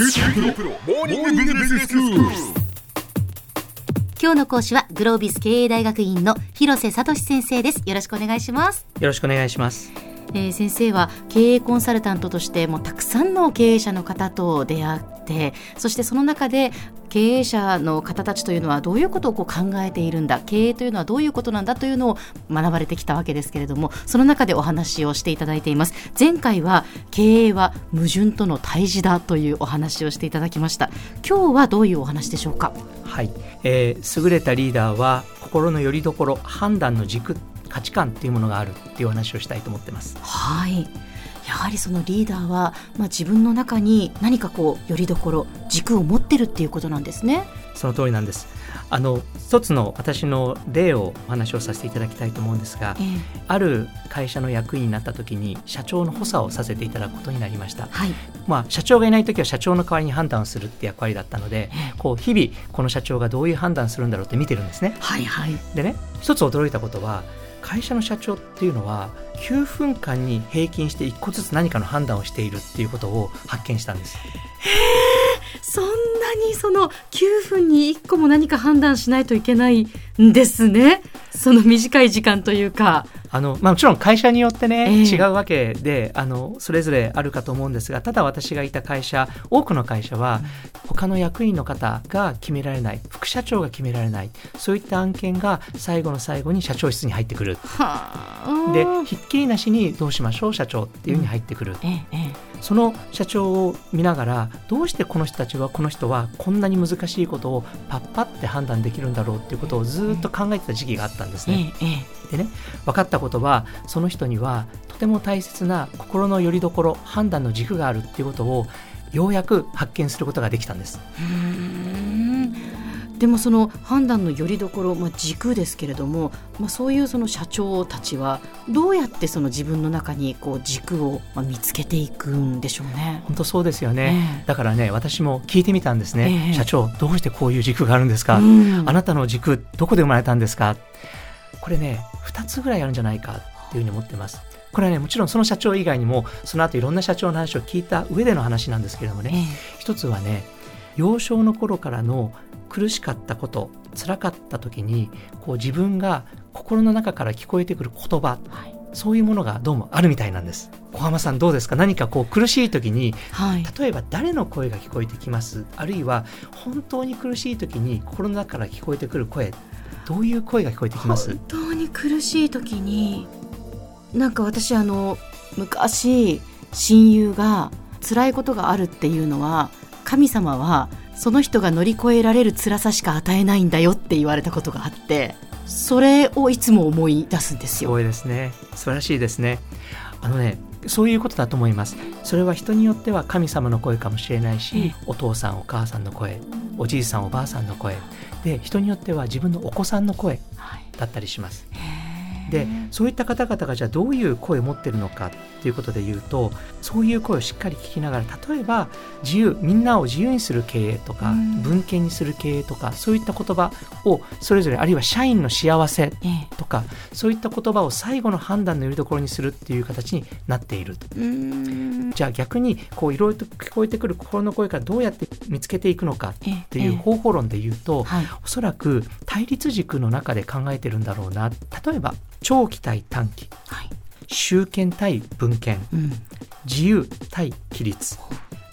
今日の講師はグロービス経営大学院の広瀬聡先生です。よろしくお願いします。よろしくお願いします。えー先生は経営コンサルタントとしてもうたくさんの経営者の方と出会ってそしてその中で経営者の方たちというのはどういうことをこう考えているんだ経営というのはどういうことなんだというのを学ばれてきたわけですけれどもその中でお話をしていただいています。前回は経営は矛盾との対峙だというお話をしていただきました。今日はどういうお話でしょうか？はい、えー優れたリーダーは心の拠り所、判断の軸、価値観っていうものがあるっていうお話をしたいと思ってます。はいやはりそのリーダーは、まあ、自分の中に何かこう拠り所軸を持ってるっていうことなんですね。その通りなんです。あの一つの私の例をお話をさせていただきたいと思うんですが、ええある会社の役員になった時に社長の補佐をさせていただくことになりました。はい、まあ社長がいない時は社長の代わりに判断をするって役割だったので、こう日々この社長がどういう判断するんだろうって見てるんですね。はいはいでね一つ驚いたことは会社の社長っていうのは9分間に平均して1個ずつ何かの判断をしているっていうことを発見したんですそんにその9分に1個も何か判断しないといけないんですね。その短い時間というか。あの、まあ、もちろん会社によってね、ええ。違うわけであのそれぞれあるかと思うんですがただ私がいた会社多くの会社は他の役員の方が決められない副社長が決められないそういった案件が最後の最後に社長室に入ってくる。はあ。でひっきりなしにどうしましょう社長っていうふうに入ってくる、えええその社長を見ながらどうしてこの人たちはこの人はこんなに難しいことをパッパって判断できるんだろうっていうことをずっと考えてた時期があったんですえね。ええでね分かったことはその人にはとても大切な心の拠り所判断の軸があるっていうことをようやく発見することができたんです。でもその判断の拠り所、まあ、軸ですけれども、まあ、そういうその社長たちはどうやってその自分の中にこう軸をまあ見つけていくんでしょうね。本当そうですよね、ええ。だからね私も聞いてみたんですね、ええ。社長どうしてこういう軸があるんですか、うん。あなたの軸どこで生まれたんですか？これね2つぐらいあるんじゃないかっていうふうに思ってます。これはねもちろんその社長以外にもその後いろんな社長の話を聞いた上での話なんですけれどもね、え。一つはね幼少の頃からの苦しかったこと辛かった時にこう自分が心の中から聞こえてくる言葉えはい。そういうものがどうもあるみたいなんです。小浜さんどうですか？何かこう苦しい時にはい。例えば誰の声が聞こえてきます？あるいは本当に苦しい時に心の中から聞こえてくる声どういう声が聞こえてきます？本当に苦しい時になんか私あの昔親友が辛いことがあるっていうのは神様はその人が乗り越えられる辛さしか与えないんだよって言われたことがあってそれをいつも思い出すんですよ。すごいですね。素晴らしいですね。あのねそういうことだと思います。それは人によっては神様の声かもしれないし、お父さんお母さんの声おじいさんおばあさんの声。で人によっては自分のお子さんの声はい。だったりしますでそういった方々がじゃあどういう声を持ってるのかっていうことで言うとそういう声をしっかり聞きながら例えば自由みんなを自由にする経営とか、うん。文献にする経営とかそういった言葉をそれぞれあるいは社員の幸せええ。とかそういった言葉を最後の判断のよりどころにするっていう形になっていると。じゃあ逆にこういろいろと聞こえてくる心の声からどうやって見つけていくのかええっていうええ。方法論で言うと、はい。おそらく対立軸の中で考えてるんだろうな。例えば長期対短期はい。集権対文献うん。自由対規律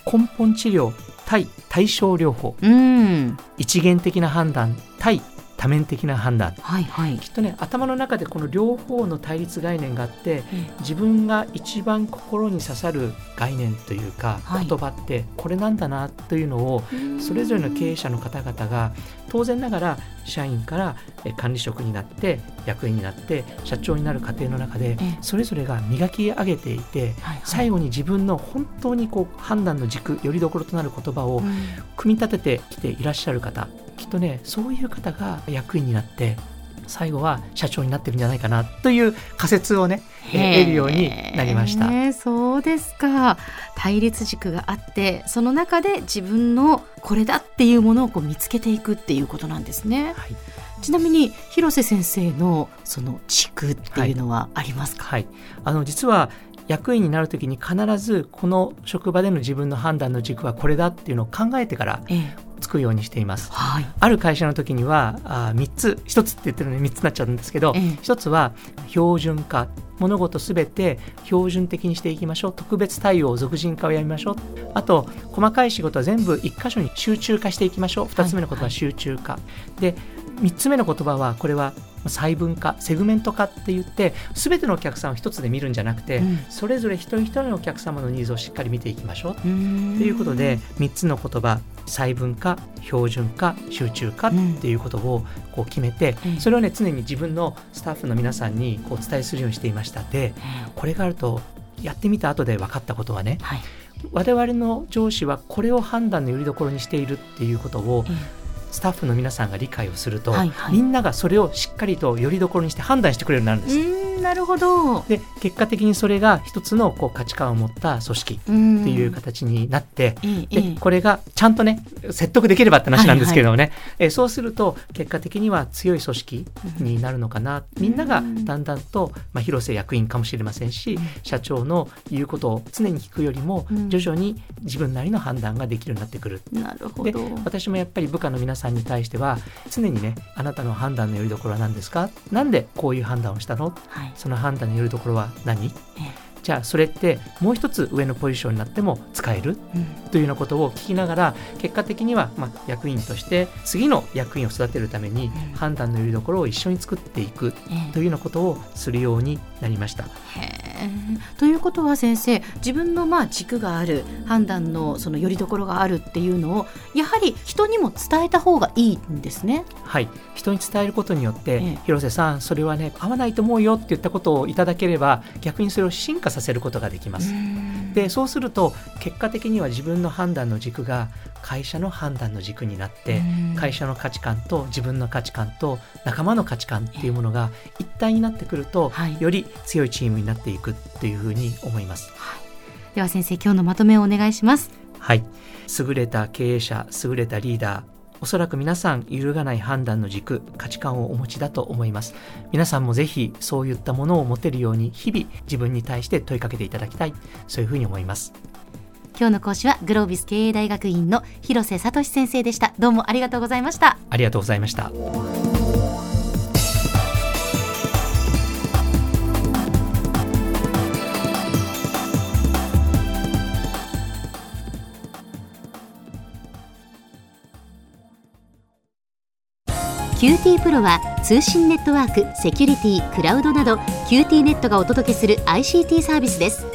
根本治療対対症療法うん。一元的な判断対多面的な判断。はいはい。きっとね頭の中でこの両方の対立概念があってえ自分が一番心に刺さる概念というかはい。言葉ってこれなんだなというのをえそれぞれの経営者の方々が当然ながら社員からえ管理職になって役員になって社長になる過程の中でええ。それぞれが磨き上げていてはいはい。最後に自分の本当にこう判断の軸よりどころとなる言葉をうん。組み立ててきていらっしゃる方きっとねそういう方が役員になって最後は社長になってるんじゃないかなという仮説をねえ得るようになりました。そうですか。対立軸があってその中で自分のこれだっていうものをこう見つけていくっていうことなんですね。はい。ちなみに広瀬先生のその軸っていうのはありますか、はい、あの実は役員になる時に必ずこの職場での自分の判断の軸はこれだっていうのを考えてからくようにしています。はい。ある会社の時にはあ3つ1つって言ってるのに3つになっちゃうんですけど、ええ。1つは標準化物事すべて標準的にしていきましょう。特別対応俗人化をやめましょう。あと細かい仕事は全部1箇所に集中化していきましょう。2つ目の言葉は集中化、で3つ目の言葉はこれは細分化セグメント化って言って全てのお客さんを1つで見るんじゃなくて、うん。それぞれ一人一人のお客様のニーズをしっかり見ていきましょう。ということで3つの言葉細分化標準化集中化っていうことをこう決めて、ええそれをね常に自分のスタッフの皆さんにこうお伝えするようにしていました。でええこれがあるとやってみた後で分かったことはねはい。我々の上司はこれを判断のよりどころにしているっていうことをえスタッフの皆さんが理解をすると、はいはい。みんながそれをしっかりとよりどころにして判断してくれるようになるんえです。なるほど。で結果的にそれが一つのこう価値観を持った組織っていう形になって、ええええでこれがちゃんとね説得できればって話なんですけれどもね、えーそうすると結果的には強い組織になるのかな、みんながだんだんと、まあ、広瀬役員かもしれませんし、社長の言うことを常に聞くよりもうん。徐々に自分なりの判断ができるようになってくる。でなるほど。私もやっぱり部下の皆さんに対しては常にねあなたの判断のよりどころは何ですか？なんでこういう判断をしたの？はいその判断のよりどころは何？えじゃあそれってもう一つ上のポジションになっても使える？というようなことを聞きながら結果的にはまあ役員として次の役員を育てるためにうん。判断のよりどころを一緒に作っていくええ。というようなことをするようになりました。ということは先生自分のまあ軸がある判断のそのよりどころがあるっていうのをやはり人にも伝えた方がいいんですね。はい、人に伝えることによって、ええ広瀬さんそれはね合わないと思うよって言ったことをいただければ逆にそれを進化させることができます。でそうすると結果的には自分の判断の軸が会社の判断の軸になって会社の価値観と自分の価値観と仲間の価値観っていうものが一体になってくると、はいより強いチームになっていくっていうふうに思います。では先生今日のまとめをお願いします。はい。優れた経営者、優れたリーダー、おそらく皆さん揺るがない判断の軸、価値観をお持ちだと思います。皆さんもぜひそういったものを持てるように日々自分に対して問いかけていただきたい。そういうふうに思います。今日の講師はグロービス経営大学院の広瀬聡先生でした。どうもありがとうございました。ありがとうございました。QT プロは通信ネットワーク、セキュリティ、クラウドなど QT ネットがお届けする ICT サービスです